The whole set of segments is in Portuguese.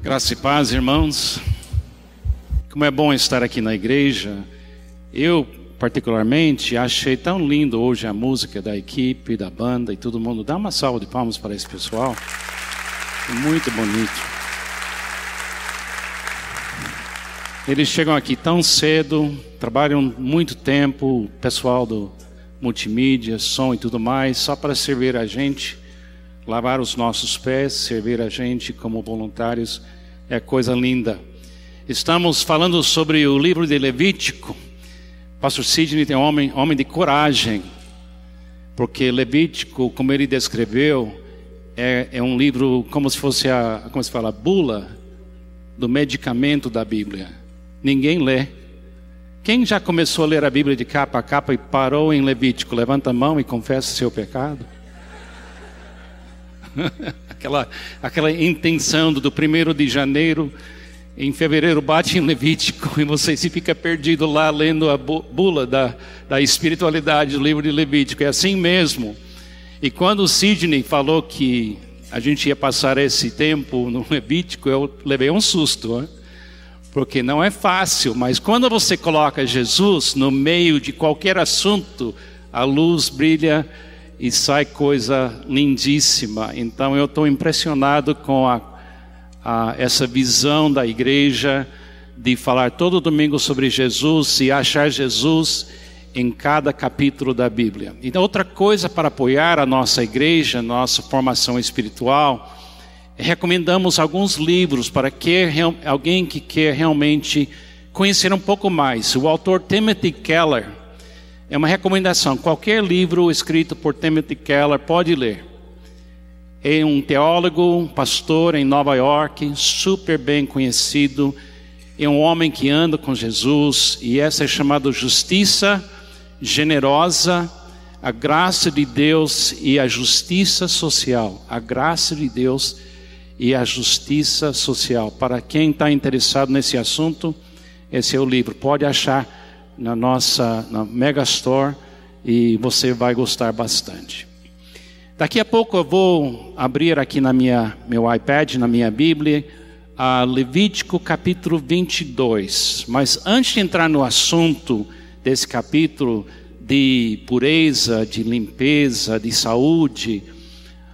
Graça e paz, irmãos. Como é bom estar aqui na igreja. Eu, particularmente, achei tão lindo hoje a música da equipe, da banda e todo mundo. Dá uma salva de palmas para esse pessoal. Muito bonito. Eles chegam aqui tão cedo, trabalham muito tempo, o pessoal do multimídia, som e tudo mais, só para servir a gente lavar os nossos pés, servir a gente como voluntários, é coisa linda. Estamos falando sobre o livro de Levítico. Pastor Sidney tem um homem, homem de coragem, porque Levítico, como ele descreveu, é, é um livro como se fosse a, como se fala, a bula do medicamento da Bíblia. Ninguém lê. Quem já começou a ler a Bíblia de capa a capa e parou em Levítico? Levanta a mão e confessa seu pecado. aquela, aquela intenção do, do primeiro de janeiro, em fevereiro bate em Levítico e você se fica perdido lá lendo a bula da, da espiritualidade do livro de Levítico. É assim mesmo. E quando o Sidney falou que a gente ia passar esse tempo no Levítico, eu levei um susto, né? porque não é fácil, mas quando você coloca Jesus no meio de qualquer assunto, a luz brilha e sai coisa lindíssima. Então eu estou impressionado com a, a, essa visão da igreja de falar todo domingo sobre Jesus e achar Jesus em cada capítulo da Bíblia. Então outra coisa para apoiar a nossa igreja, nossa formação espiritual, recomendamos alguns livros para que alguém que quer realmente conhecer um pouco mais. O autor Timothy Keller é uma recomendação. Qualquer livro escrito por Timothy Keller pode ler. É um teólogo, um pastor em Nova York, super bem conhecido. É um homem que anda com Jesus e essa é chamada justiça generosa, a graça de Deus e a justiça social. A graça de Deus e a justiça social. Para quem está interessado nesse assunto, esse é o livro. Pode achar na nossa na Megastore e você vai gostar bastante. Daqui a pouco eu vou abrir aqui na minha meu iPad, na minha Bíblia, a Levítico capítulo 22. Mas antes de entrar no assunto desse capítulo de pureza, de limpeza, de saúde,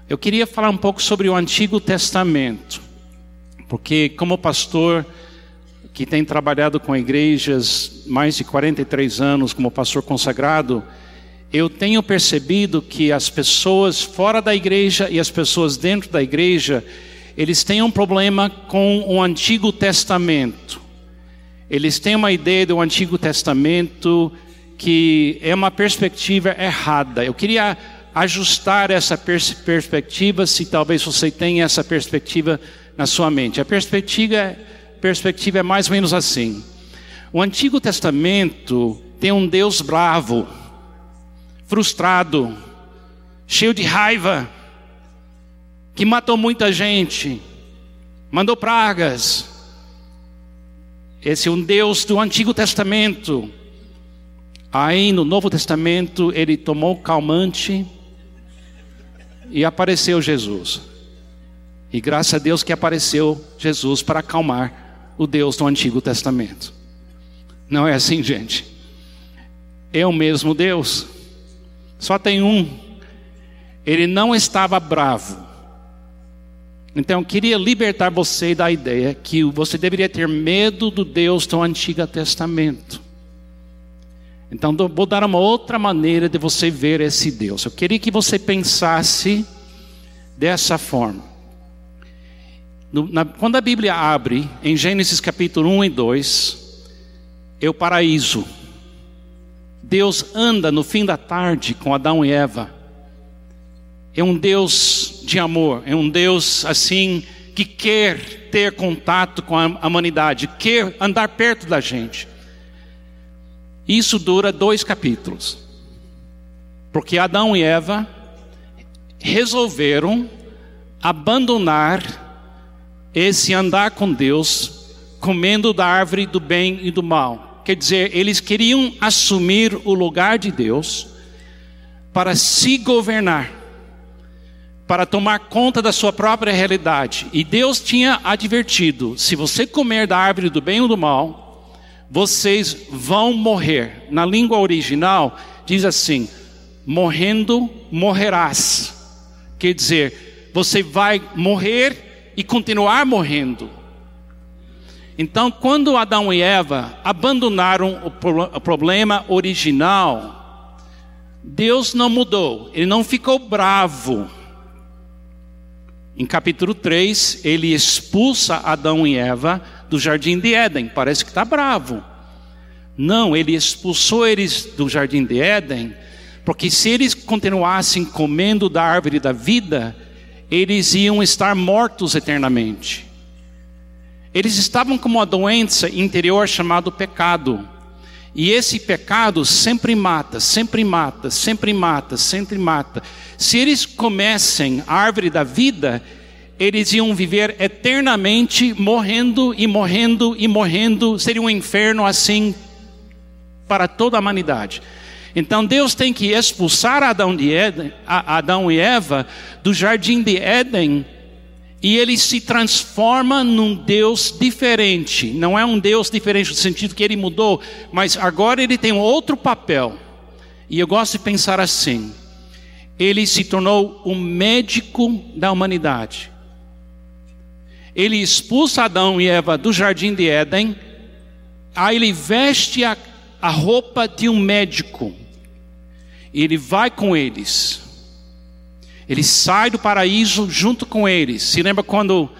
eu queria falar um pouco sobre o Antigo Testamento. Porque como pastor, que tem trabalhado com igrejas mais de 43 anos como pastor consagrado, eu tenho percebido que as pessoas fora da igreja e as pessoas dentro da igreja, eles têm um problema com o Antigo Testamento. Eles têm uma ideia do Antigo Testamento que é uma perspectiva errada. Eu queria ajustar essa pers perspectiva, se talvez você tenha essa perspectiva na sua mente. A perspectiva perspectiva é mais ou menos assim. O Antigo Testamento tem um Deus bravo, frustrado, cheio de raiva, que matou muita gente, mandou pragas. Esse é um Deus do Antigo Testamento. Aí no Novo Testamento ele tomou calmante e apareceu Jesus. E graças a Deus que apareceu Jesus para acalmar o Deus do Antigo Testamento. Não é assim, gente. É o mesmo Deus. Só tem um. Ele não estava bravo. Então eu queria libertar você da ideia que você deveria ter medo do Deus do Antigo Testamento. Então vou dar uma outra maneira de você ver esse Deus. Eu queria que você pensasse dessa forma. No, na, quando a Bíblia abre em Gênesis capítulo 1 e 2, é o paraíso. Deus anda no fim da tarde com Adão e Eva. É um Deus de amor, é um Deus assim que quer ter contato com a humanidade, quer andar perto da gente. Isso dura dois capítulos. Porque Adão e Eva resolveram abandonar esse andar com Deus, comendo da árvore do bem e do mal. Quer dizer, eles queriam assumir o lugar de Deus para se governar, para tomar conta da sua própria realidade. E Deus tinha advertido: se você comer da árvore do bem ou do mal, vocês vão morrer. Na língua original, diz assim: morrendo, morrerás. Quer dizer, você vai morrer e continuar morrendo. Então, quando Adão e Eva abandonaram o, pro o problema original, Deus não mudou, ele não ficou bravo. Em capítulo 3, ele expulsa Adão e Eva do jardim de Éden. Parece que está bravo. Não, ele expulsou eles do jardim de Éden, porque se eles continuassem comendo da árvore da vida, eles iam estar mortos eternamente. Eles estavam com uma doença interior chamada pecado. E esse pecado sempre mata, sempre mata, sempre mata, sempre mata. Se eles comessem a árvore da vida, eles iam viver eternamente morrendo e morrendo e morrendo. Seria um inferno assim para toda a humanidade. Então Deus tem que expulsar Adão, de Éden, Adão e Eva do jardim de Éden e ele se transforma num Deus diferente. Não é um Deus diferente no sentido que ele mudou, mas agora ele tem outro papel. E eu gosto de pensar assim: ele se tornou o médico da humanidade. Ele expulsa Adão e Eva do jardim de Éden, aí ele veste a, a roupa de um médico. Ele vai com eles ele sai do paraíso junto com eles. Se lembra quando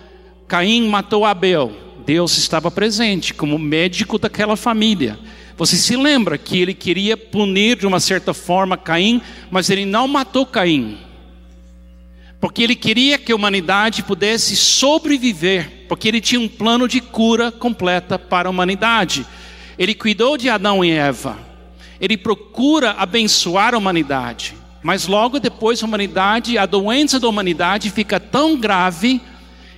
Caim matou Abel? Deus estava presente como médico daquela família. Você se lembra que ele queria punir de uma certa forma Caim, mas ele não matou Caim. Porque ele queria que a humanidade pudesse sobreviver, porque ele tinha um plano de cura completa para a humanidade. Ele cuidou de Adão e Eva. Ele procura abençoar a humanidade. Mas logo depois a humanidade, a doença da humanidade fica tão grave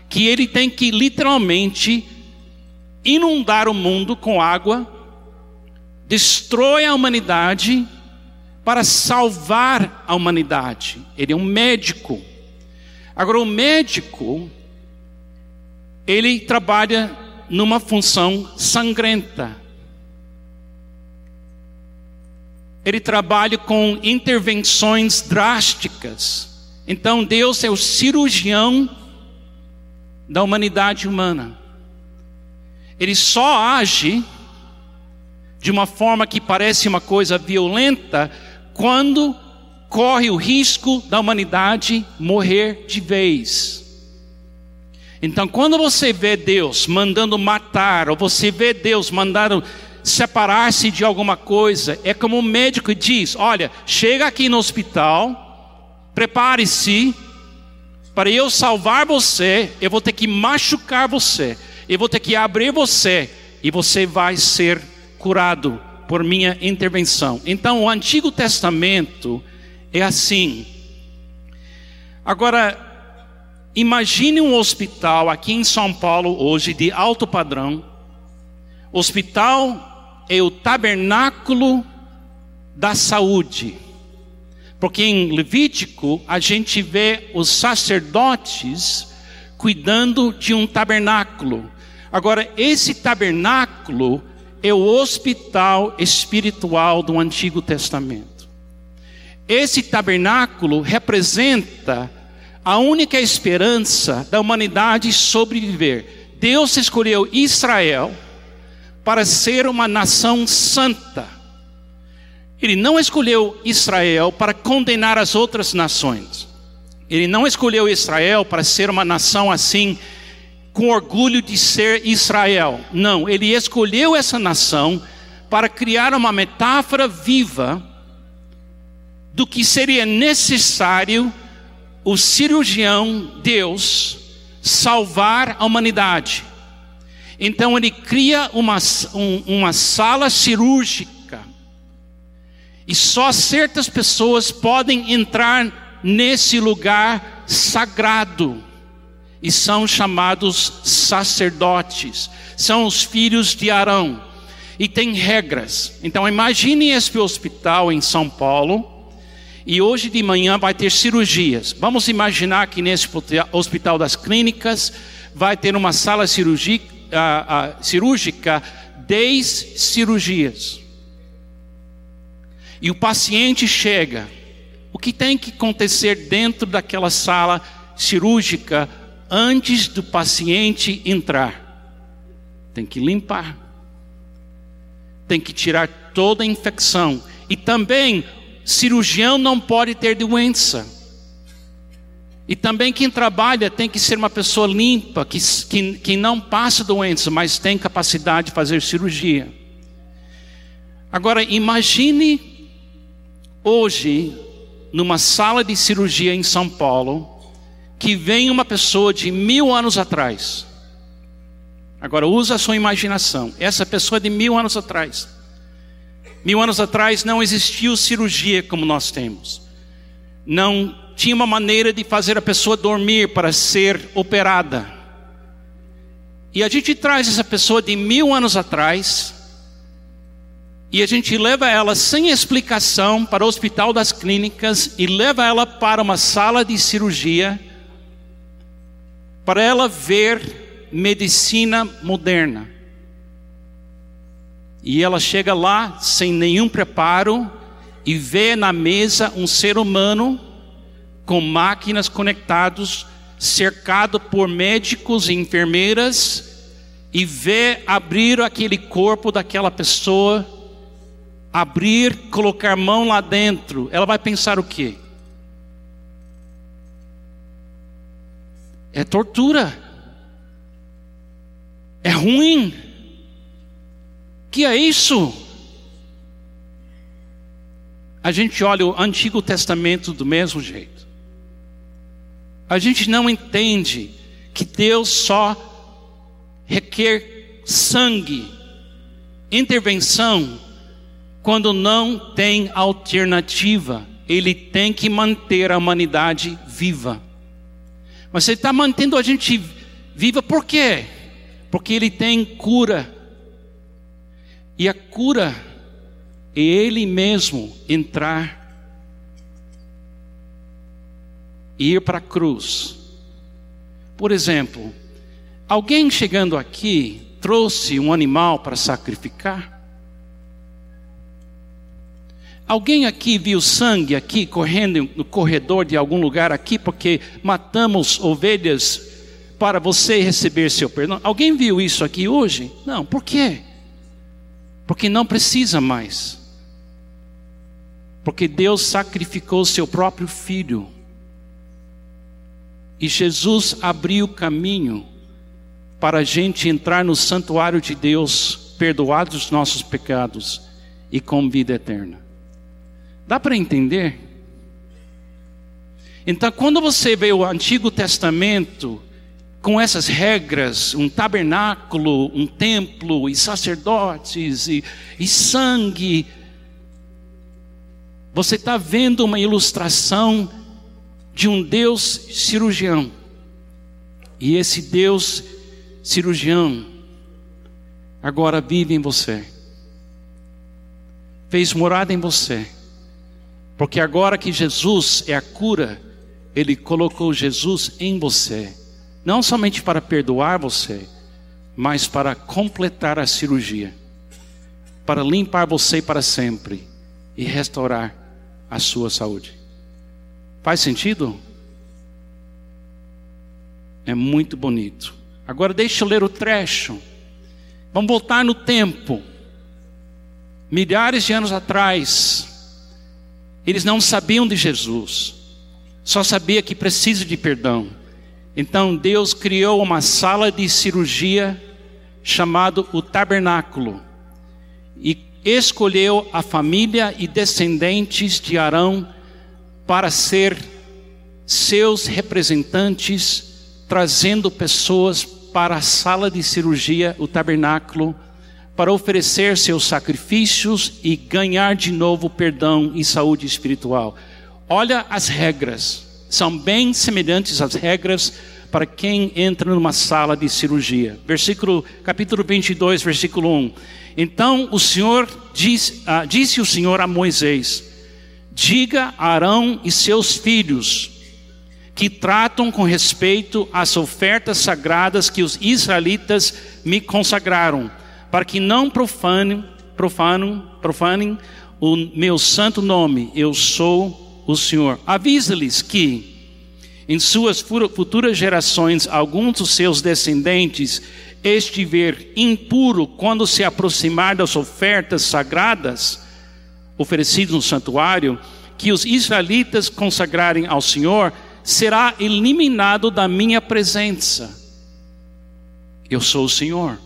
que ele tem que literalmente inundar o mundo com água, destrói a humanidade para salvar a humanidade. Ele é um médico. Agora o médico ele trabalha numa função sangrenta. Ele trabalha com intervenções drásticas. Então Deus é o cirurgião da humanidade humana. Ele só age de uma forma que parece uma coisa violenta quando corre o risco da humanidade morrer de vez. Então, quando você vê Deus mandando matar, ou você vê Deus mandando separar-se de alguma coisa, é como o médico diz: olha, chega aqui no hospital, prepare-se, para eu salvar você, eu vou ter que machucar você, eu vou ter que abrir você, e você vai ser curado por minha intervenção. Então, o Antigo Testamento é assim. Agora, imagine um hospital aqui em São Paulo hoje de alto padrão. Hospital é o tabernáculo da saúde. Porque em Levítico a gente vê os sacerdotes cuidando de um tabernáculo. Agora, esse tabernáculo é o hospital espiritual do Antigo Testamento. Esse tabernáculo representa a única esperança da humanidade sobreviver. Deus escolheu Israel para ser uma nação santa. Ele não escolheu Israel para condenar as outras nações. Ele não escolheu Israel para ser uma nação assim, com orgulho de ser Israel. Não, ele escolheu essa nação para criar uma metáfora viva do que seria necessário o cirurgião Deus salvar a humanidade. Então ele cria uma, um, uma sala cirúrgica. E só certas pessoas podem entrar nesse lugar sagrado. E são chamados sacerdotes. São os filhos de Arão. E tem regras. Então imagine esse hospital em São Paulo. e hoje de manhã vai ter cirurgias. Vamos imaginar que nesse hospital das clínicas vai ter uma sala cirúrgica, uh, uh, cirúrgica 10 cirurgias. E o paciente chega. O que tem que acontecer dentro daquela sala cirúrgica antes do paciente entrar? Tem que limpar. Tem que tirar toda a infecção. E também, cirurgião não pode ter doença. E também quem trabalha tem que ser uma pessoa limpa, que, que, que não passa doença, mas tem capacidade de fazer cirurgia. Agora, imagine hoje, numa sala de cirurgia em São Paulo, que vem uma pessoa de mil anos atrás. Agora, usa a sua imaginação. Essa pessoa de mil anos atrás. Mil anos atrás não existiu cirurgia como nós temos. Não tinha uma maneira de fazer a pessoa dormir para ser operada. E a gente traz essa pessoa de mil anos atrás, e a gente leva ela sem explicação para o hospital das clínicas e leva ela para uma sala de cirurgia, para ela ver medicina moderna. E ela chega lá sem nenhum preparo e vê na mesa um ser humano com máquinas conectados, cercado por médicos e enfermeiras, e vê abrir aquele corpo daquela pessoa, abrir, colocar mão lá dentro, ela vai pensar o quê? É tortura. É ruim. Que é isso? A gente olha o Antigo Testamento do mesmo jeito. A gente não entende que Deus só requer sangue, intervenção, quando não tem alternativa. Ele tem que manter a humanidade viva. Mas Ele está mantendo a gente viva por quê? Porque Ele tem cura. E a cura é Ele mesmo entrar ir para a cruz. Por exemplo, alguém chegando aqui trouxe um animal para sacrificar? Alguém aqui viu sangue aqui correndo no corredor de algum lugar aqui porque matamos ovelhas para você receber seu perdão? Alguém viu isso aqui hoje? Não, por quê? Porque não precisa mais. Porque Deus sacrificou seu próprio filho e Jesus abriu caminho para a gente entrar no santuário de Deus, perdoados os nossos pecados e com vida eterna. Dá para entender? Então, quando você vê o Antigo Testamento com essas regras, um tabernáculo, um templo e sacerdotes e, e sangue, você está vendo uma ilustração de um Deus cirurgião. E esse Deus cirurgião agora vive em você. Fez morada em você. Porque agora que Jesus é a cura, ele colocou Jesus em você, não somente para perdoar você, mas para completar a cirurgia, para limpar você para sempre e restaurar a sua saúde. Faz sentido? É muito bonito. Agora deixa eu ler o trecho. Vamos voltar no tempo. Milhares de anos atrás, eles não sabiam de Jesus, só sabia que precisa de perdão. Então Deus criou uma sala de cirurgia chamado o tabernáculo e escolheu a família e descendentes de Arão para ser seus representantes, trazendo pessoas para a sala de cirurgia, o tabernáculo, para oferecer seus sacrifícios e ganhar de novo perdão e saúde espiritual. Olha as regras, são bem semelhantes às regras para quem entra numa sala de cirurgia. Versículo, capítulo 22, versículo 1. Então o Senhor diz, ah, disse o Senhor a Moisés: Diga a Arão e seus filhos que tratam com respeito às ofertas sagradas que os israelitas me consagraram, para que não profanem, profanem, profanem o meu santo nome. Eu sou o Senhor. Avisa-lhes que em suas futuras gerações alguns dos seus descendentes estiver impuro quando se aproximar das ofertas sagradas oferecidas no santuário, que os israelitas consagrarem ao Senhor, será eliminado da minha presença. Eu sou o Senhor.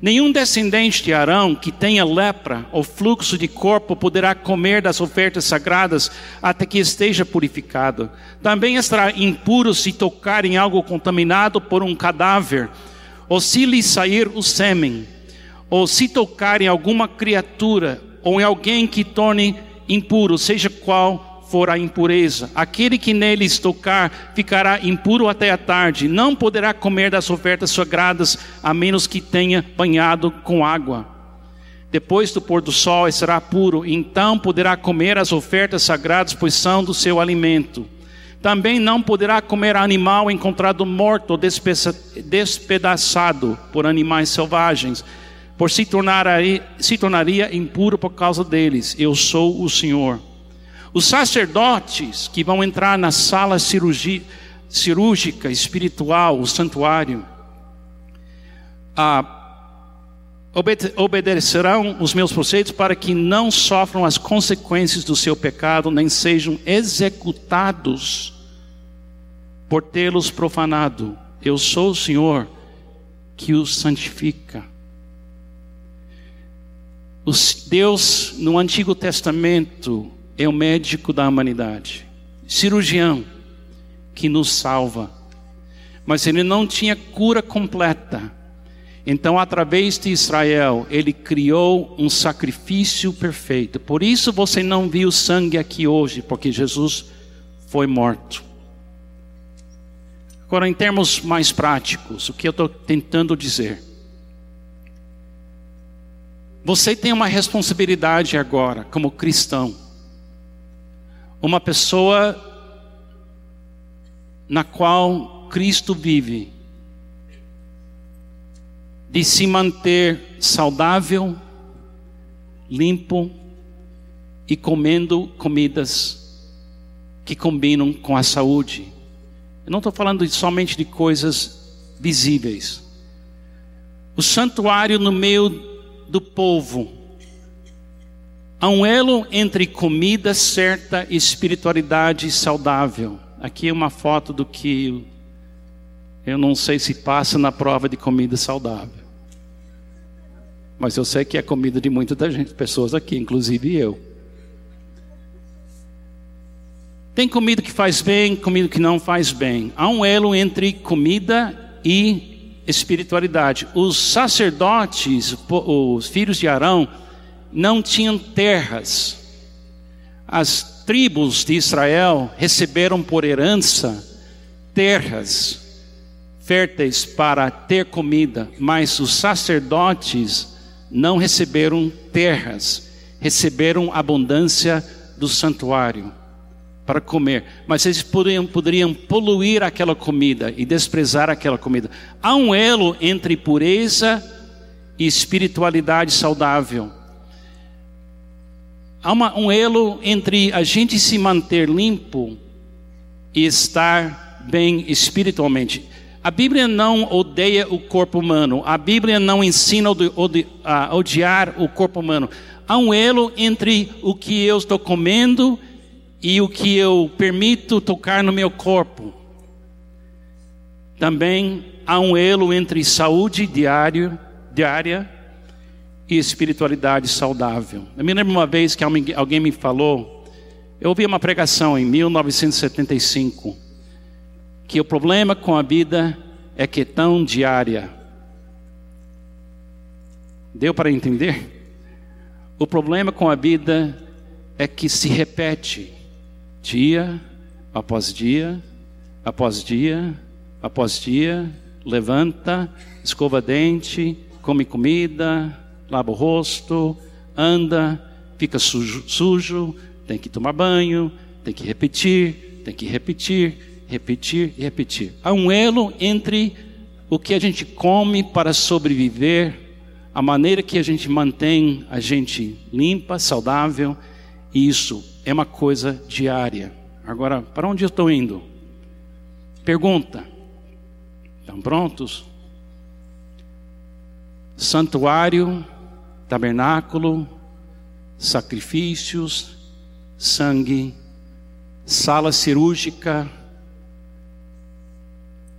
Nenhum descendente de Arão que tenha lepra ou fluxo de corpo poderá comer das ofertas sagradas até que esteja purificado. Também estará impuro se tocar em algo contaminado por um cadáver ou se lhe sair o sêmen, ou se tocar em alguma criatura, ou em alguém que torne impuro, seja qual for a impureza. Aquele que neles tocar ficará impuro até a tarde, não poderá comer das ofertas sagradas, a menos que tenha banhado com água. Depois do pôr do sol será puro, então poderá comer as ofertas sagradas, pois são do seu alimento. Também não poderá comer animal encontrado morto ou despedaçado por animais selvagens, por se, tornaria, se tornaria impuro por causa deles. Eu sou o Senhor. Os sacerdotes que vão entrar na sala cirúrgica espiritual, o santuário, ah, obedecerão os meus preceitos para que não sofram as consequências do seu pecado, nem sejam executados por tê-los profanado. Eu sou o Senhor que os santifica. Deus no Antigo Testamento é o médico da humanidade, cirurgião que nos salva. Mas ele não tinha cura completa. Então, através de Israel, ele criou um sacrifício perfeito. Por isso você não viu sangue aqui hoje, porque Jesus foi morto. Agora, em termos mais práticos, o que eu estou tentando dizer? Você tem uma responsabilidade agora, como cristão, uma pessoa na qual Cristo vive, de se manter saudável, limpo e comendo comidas que combinam com a saúde. Eu não estou falando somente de coisas visíveis. O santuário no meio do povo. Há um elo entre comida certa e espiritualidade saudável. Aqui é uma foto do que eu não sei se passa na prova de comida saudável. Mas eu sei que é comida de muita gente, pessoas aqui, inclusive eu. Tem comida que faz bem, comida que não faz bem. Há um elo entre comida e espiritualidade. Os sacerdotes, os filhos de Arão, não tinham terras. As tribos de Israel receberam por herança terras férteis para ter comida, mas os sacerdotes não receberam terras, receberam abundância do santuário para comer, mas eles poderiam, poderiam poluir aquela comida e desprezar aquela comida. Há um elo entre pureza e espiritualidade saudável. Há uma, um elo entre a gente se manter limpo e estar bem espiritualmente. A Bíblia não odeia o corpo humano, a Bíblia não ensina a odiar o corpo humano. Há um elo entre o que eu estou comendo e o que eu permito tocar no meu corpo. Também há um elo entre saúde diário, diária e espiritualidade saudável. Eu me lembro uma vez que alguém me falou, eu ouvi uma pregação em 1975, que o problema com a vida é que é tão diária. Deu para entender? O problema com a vida é que se repete dia após dia, após dia, após dia, levanta, escova dente, come comida, lava o rosto, anda, fica sujo, sujo tem que tomar banho, tem que repetir, tem que repetir, repetir e repetir. Há um elo entre o que a gente come para sobreviver, a maneira que a gente mantém a gente limpa, saudável, e isso é uma coisa diária. Agora, para onde eu estou indo? Pergunta. Estão prontos? Santuário, tabernáculo, sacrifícios, sangue, sala cirúrgica.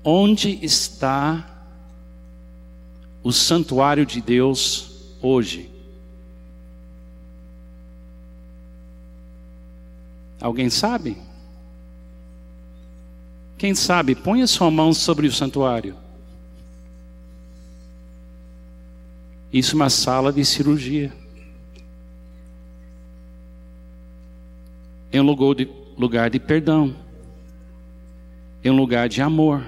Onde está o santuário de Deus hoje? Alguém sabe? Quem sabe, põe a sua mão sobre o santuário. Isso é uma sala de cirurgia. É um lugar de, lugar de perdão. É um lugar de amor.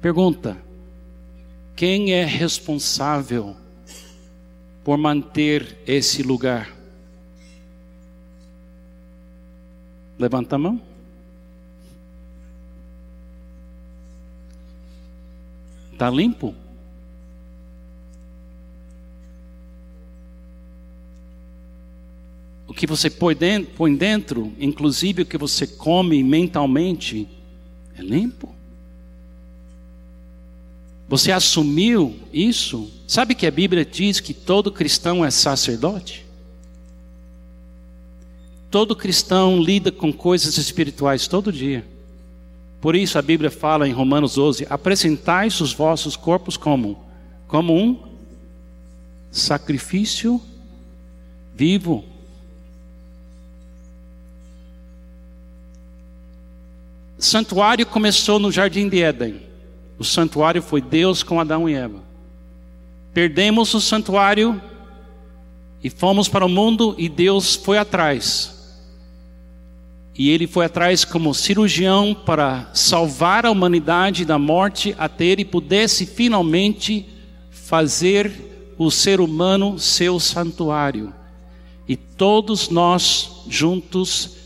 Pergunta: quem é responsável por manter esse lugar? Levanta a mão. Está limpo? O que você põe dentro, inclusive o que você come mentalmente, é limpo? Você assumiu isso? Sabe que a Bíblia diz que todo cristão é sacerdote? Todo cristão lida com coisas espirituais todo dia. Por isso a Bíblia fala em Romanos 12: apresentais os vossos corpos como? Como um sacrifício vivo. Santuário começou no jardim de Éden. O santuário foi Deus com Adão e Eva. Perdemos o santuário e fomos para o mundo e Deus foi atrás. E ele foi atrás como cirurgião para salvar a humanidade da morte até ele pudesse finalmente fazer o ser humano seu santuário. E todos nós juntos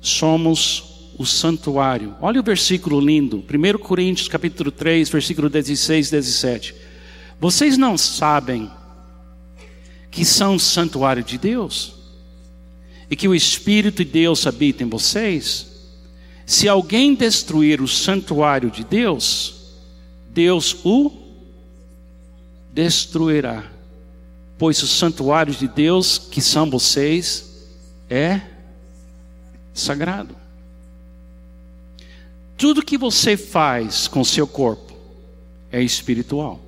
somos o santuário. Olha o versículo lindo, 1 Coríntios capítulo 3, versículo 16 e 17. Vocês não sabem que são o santuário de Deus? E que o Espírito de Deus habita em vocês? Se alguém destruir o santuário de Deus, Deus o destruirá. Pois o santuário de Deus, que são vocês, é sagrado. Tudo que você faz com seu corpo é espiritual.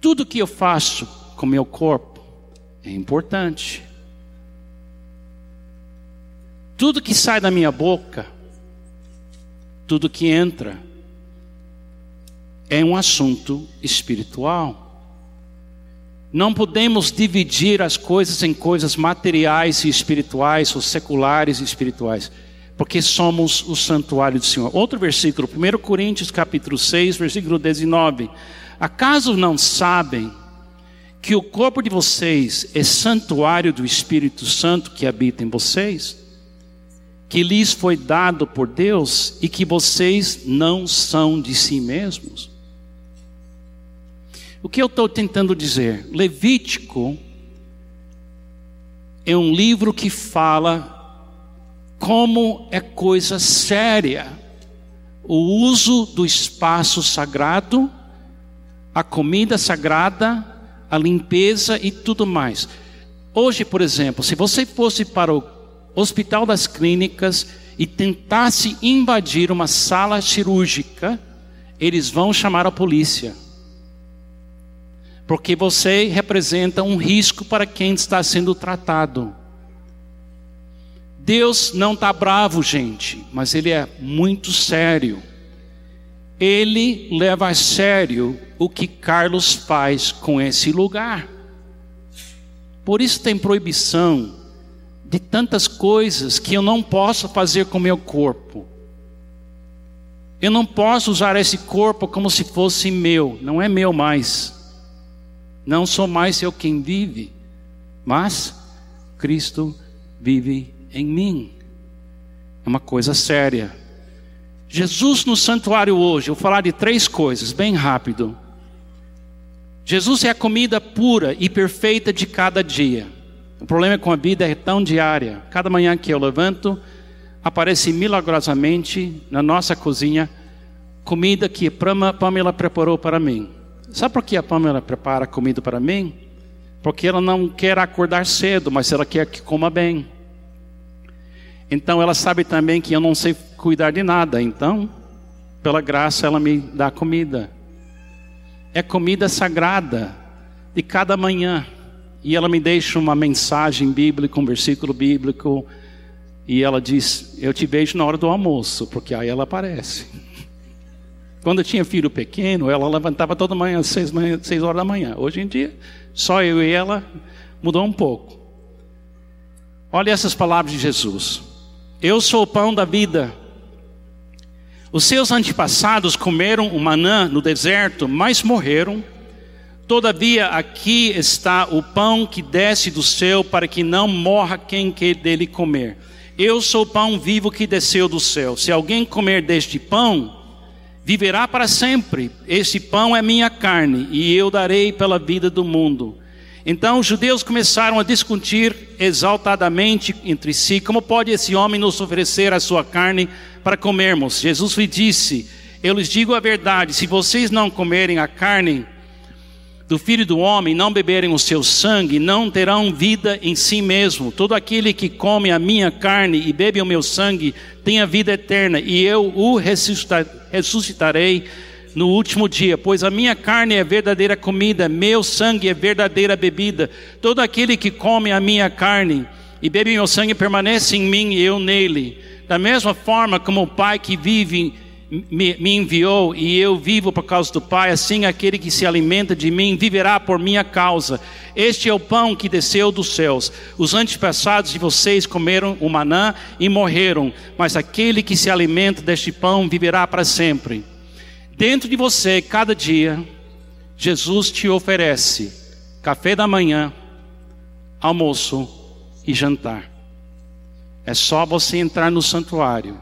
Tudo que eu faço com meu corpo é importante. Tudo que sai da minha boca, tudo que entra, é um assunto espiritual. Não podemos dividir as coisas em coisas materiais e espirituais, ou seculares e espirituais porque somos o santuário do Senhor. Outro versículo, 1 Coríntios capítulo 6, versículo 19. Acaso não sabem que o corpo de vocês é santuário do Espírito Santo que habita em vocês? Que lhes foi dado por Deus e que vocês não são de si mesmos? O que eu estou tentando dizer? Levítico é um livro que fala como é coisa séria o uso do espaço sagrado, a comida sagrada, a limpeza e tudo mais. Hoje, por exemplo, se você fosse para o Hospital das Clínicas e tentasse invadir uma sala cirúrgica, eles vão chamar a polícia. Porque você representa um risco para quem está sendo tratado. Deus não está bravo, gente, mas Ele é muito sério. Ele leva a sério o que Carlos faz com esse lugar. Por isso tem proibição de tantas coisas que eu não posso fazer com meu corpo. Eu não posso usar esse corpo como se fosse meu, não é meu mais. Não sou mais eu quem vive, mas Cristo vive em mim. É uma coisa séria. Jesus no santuário hoje, eu vou falar de três coisas, bem rápido. Jesus é a comida pura e perfeita de cada dia. O problema com a vida é tão diária. Cada manhã que eu levanto, aparece milagrosamente na nossa cozinha comida que a Pamela preparou para mim. Sabe por que a Pamela prepara comida para mim? Porque ela não quer acordar cedo, mas ela quer que coma bem. Então ela sabe também que eu não sei cuidar de nada, então, pela graça, ela me dá comida. É comida sagrada de cada manhã. E ela me deixa uma mensagem bíblica, um versículo bíblico. E ela diz: Eu te vejo na hora do almoço, porque aí ela aparece. Quando eu tinha filho pequeno, ela levantava toda manhã, seis, seis horas da manhã. Hoje em dia, só eu e ela mudou um pouco. Olha essas palavras de Jesus. Eu sou o pão da vida. Os seus antepassados comeram o manã no deserto, mas morreram. Todavia, aqui está o pão que desce do céu, para que não morra quem quer dele comer. Eu sou o pão vivo que desceu do céu. Se alguém comer deste pão, viverá para sempre. Este pão é minha carne, e eu darei pela vida do mundo. Então os judeus começaram a discutir exaltadamente entre si: como pode esse homem nos oferecer a sua carne para comermos? Jesus lhe disse: Eu lhes digo a verdade, se vocês não comerem a carne do filho do homem, não beberem o seu sangue, não terão vida em si mesmo. Todo aquele que come a minha carne e bebe o meu sangue tem a vida eterna, e eu o ressuscitarei no último dia, pois a minha carne é verdadeira comida, meu sangue é verdadeira bebida. Todo aquele que come a minha carne e bebe meu sangue permanece em mim e eu nele. Da mesma forma como o Pai que vive me, me, enviou e eu vivo por causa do Pai, assim aquele que se alimenta de mim viverá por minha causa. Este é o pão que desceu dos céus. Os antepassados de vocês comeram o manã e morreram, mas aquele que se alimenta deste pão viverá para sempre. Dentro de você, cada dia, Jesus te oferece café da manhã, almoço e jantar. É só você entrar no santuário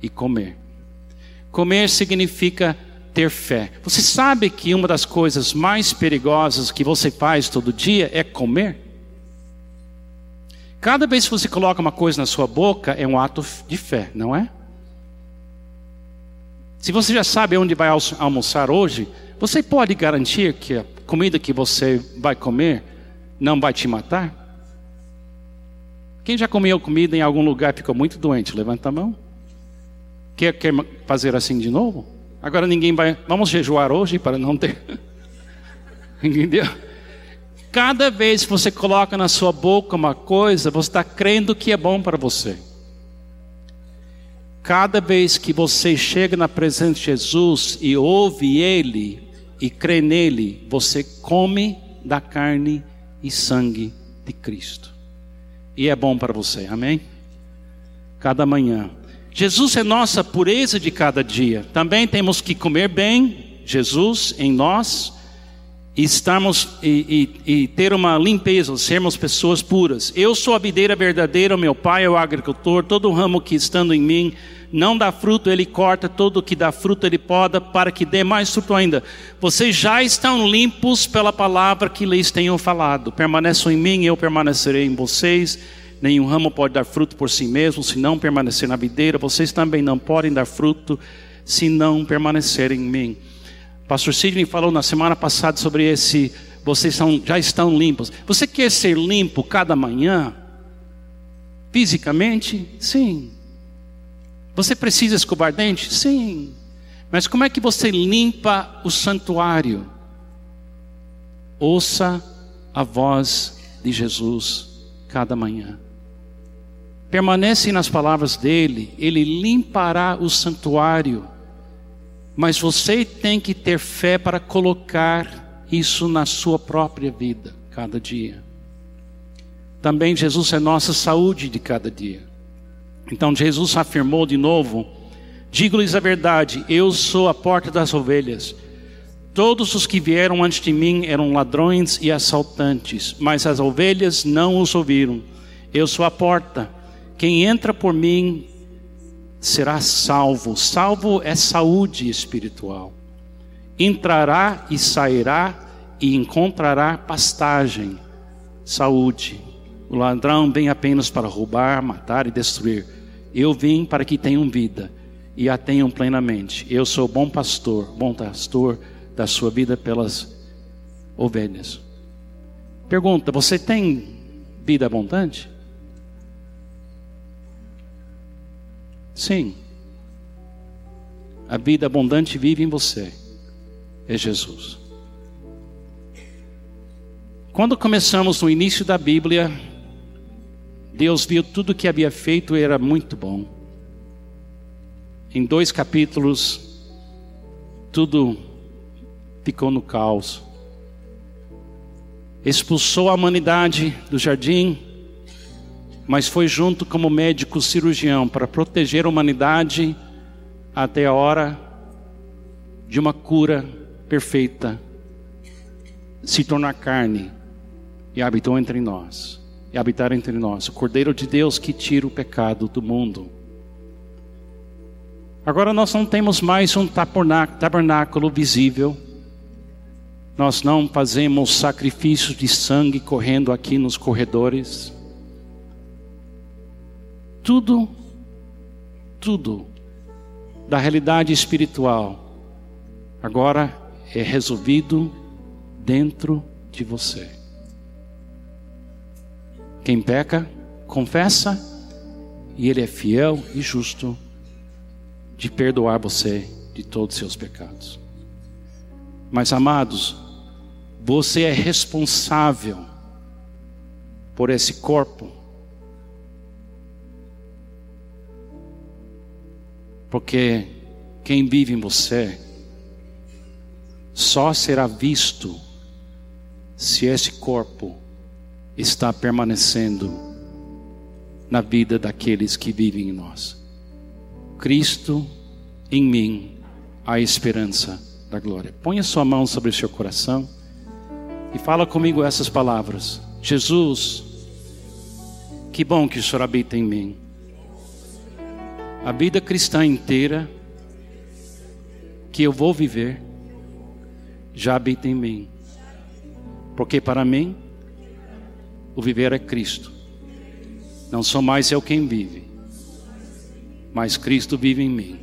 e comer. Comer significa ter fé. Você sabe que uma das coisas mais perigosas que você faz todo dia é comer? Cada vez que você coloca uma coisa na sua boca é um ato de fé, não é? Se você já sabe onde vai almoçar hoje, você pode garantir que a comida que você vai comer não vai te matar? Quem já comeu comida em algum lugar e ficou muito doente? Levanta a mão. Quer, quer fazer assim de novo? Agora ninguém vai. Vamos jejuar hoje para não ter. Entendeu? Cada vez que você coloca na sua boca uma coisa, você está crendo que é bom para você. Cada vez que você chega na presença de Jesus e ouve Ele e crê nele, você come da carne e sangue de Cristo. E é bom para você, amém? Cada manhã. Jesus é nossa pureza de cada dia. Também temos que comer bem, Jesus em nós e estarmos e, e, e, ter uma limpeza, sermos pessoas puras. Eu sou a videira verdadeira, meu pai é o agricultor, todo ramo que estando em mim não dá fruto, ele corta, todo que dá fruto ele poda, para que dê mais fruto ainda. Vocês já estão limpos pela palavra que lhes tenho falado. Permaneçam em mim, eu permanecerei em vocês. Nenhum ramo pode dar fruto por si mesmo, se não permanecer na videira. Vocês também não podem dar fruto se não permanecerem em mim. Pastor Sidney falou na semana passada sobre esse, vocês são, já estão limpos. Você quer ser limpo cada manhã? Fisicamente? Sim. Você precisa escovar dentes? Sim. Mas como é que você limpa o santuário? Ouça a voz de Jesus cada manhã. Permanece nas palavras dele, ele limpará o santuário mas você tem que ter fé para colocar isso na sua própria vida, cada dia. Também Jesus é nossa saúde de cada dia. Então Jesus afirmou de novo: Digo-lhes a verdade, eu sou a porta das ovelhas. Todos os que vieram antes de mim eram ladrões e assaltantes, mas as ovelhas não os ouviram. Eu sou a porta. Quem entra por mim será salvo. Salvo é saúde espiritual. Entrará e sairá e encontrará pastagem, saúde. O ladrão vem apenas para roubar, matar e destruir. Eu vim para que tenham vida e a tenham plenamente. Eu sou bom pastor, bom pastor da sua vida pelas ovelhas. Pergunta: você tem vida abundante? Sim. A vida abundante vive em você. É Jesus. Quando começamos no início da Bíblia, Deus viu tudo que havia feito e era muito bom. Em dois capítulos, tudo ficou no caos. Expulsou a humanidade do jardim mas foi junto como médico cirurgião para proteger a humanidade até a hora de uma cura perfeita se tornar carne e habitou entre nós e habitar entre nós o Cordeiro de Deus que tira o pecado do mundo. Agora nós não temos mais um tabernáculo visível. Nós não fazemos sacrifícios de sangue correndo aqui nos corredores tudo, tudo da realidade espiritual agora é resolvido dentro de você. Quem peca, confessa, e Ele é fiel e justo de perdoar você de todos os seus pecados. Mas, amados, você é responsável por esse corpo Porque quem vive em você só será visto se esse corpo está permanecendo na vida daqueles que vivem em nós. Cristo em mim, a esperança da glória. Ponha sua mão sobre o seu coração e fala comigo essas palavras. Jesus, que bom que o Senhor habita em mim a vida cristã inteira que eu vou viver já habita em mim. Porque para mim, o viver é Cristo. Não sou mais eu quem vive, mas Cristo vive em mim.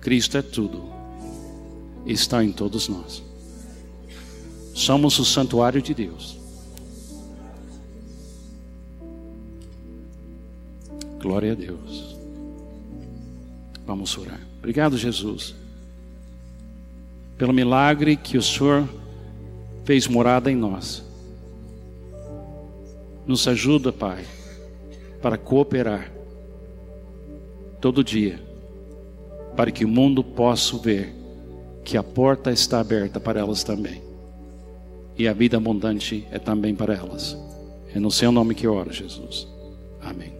Cristo é tudo, está em todos nós. Somos o santuário de Deus. Glória a Deus. Vamos orar. Obrigado, Jesus, pelo milagre que o Senhor fez morada em nós. Nos ajuda, Pai, para cooperar todo dia, para que o mundo possa ver que a porta está aberta para elas também. E a vida abundante é também para elas. É no seu nome que eu oro, Jesus. Amém.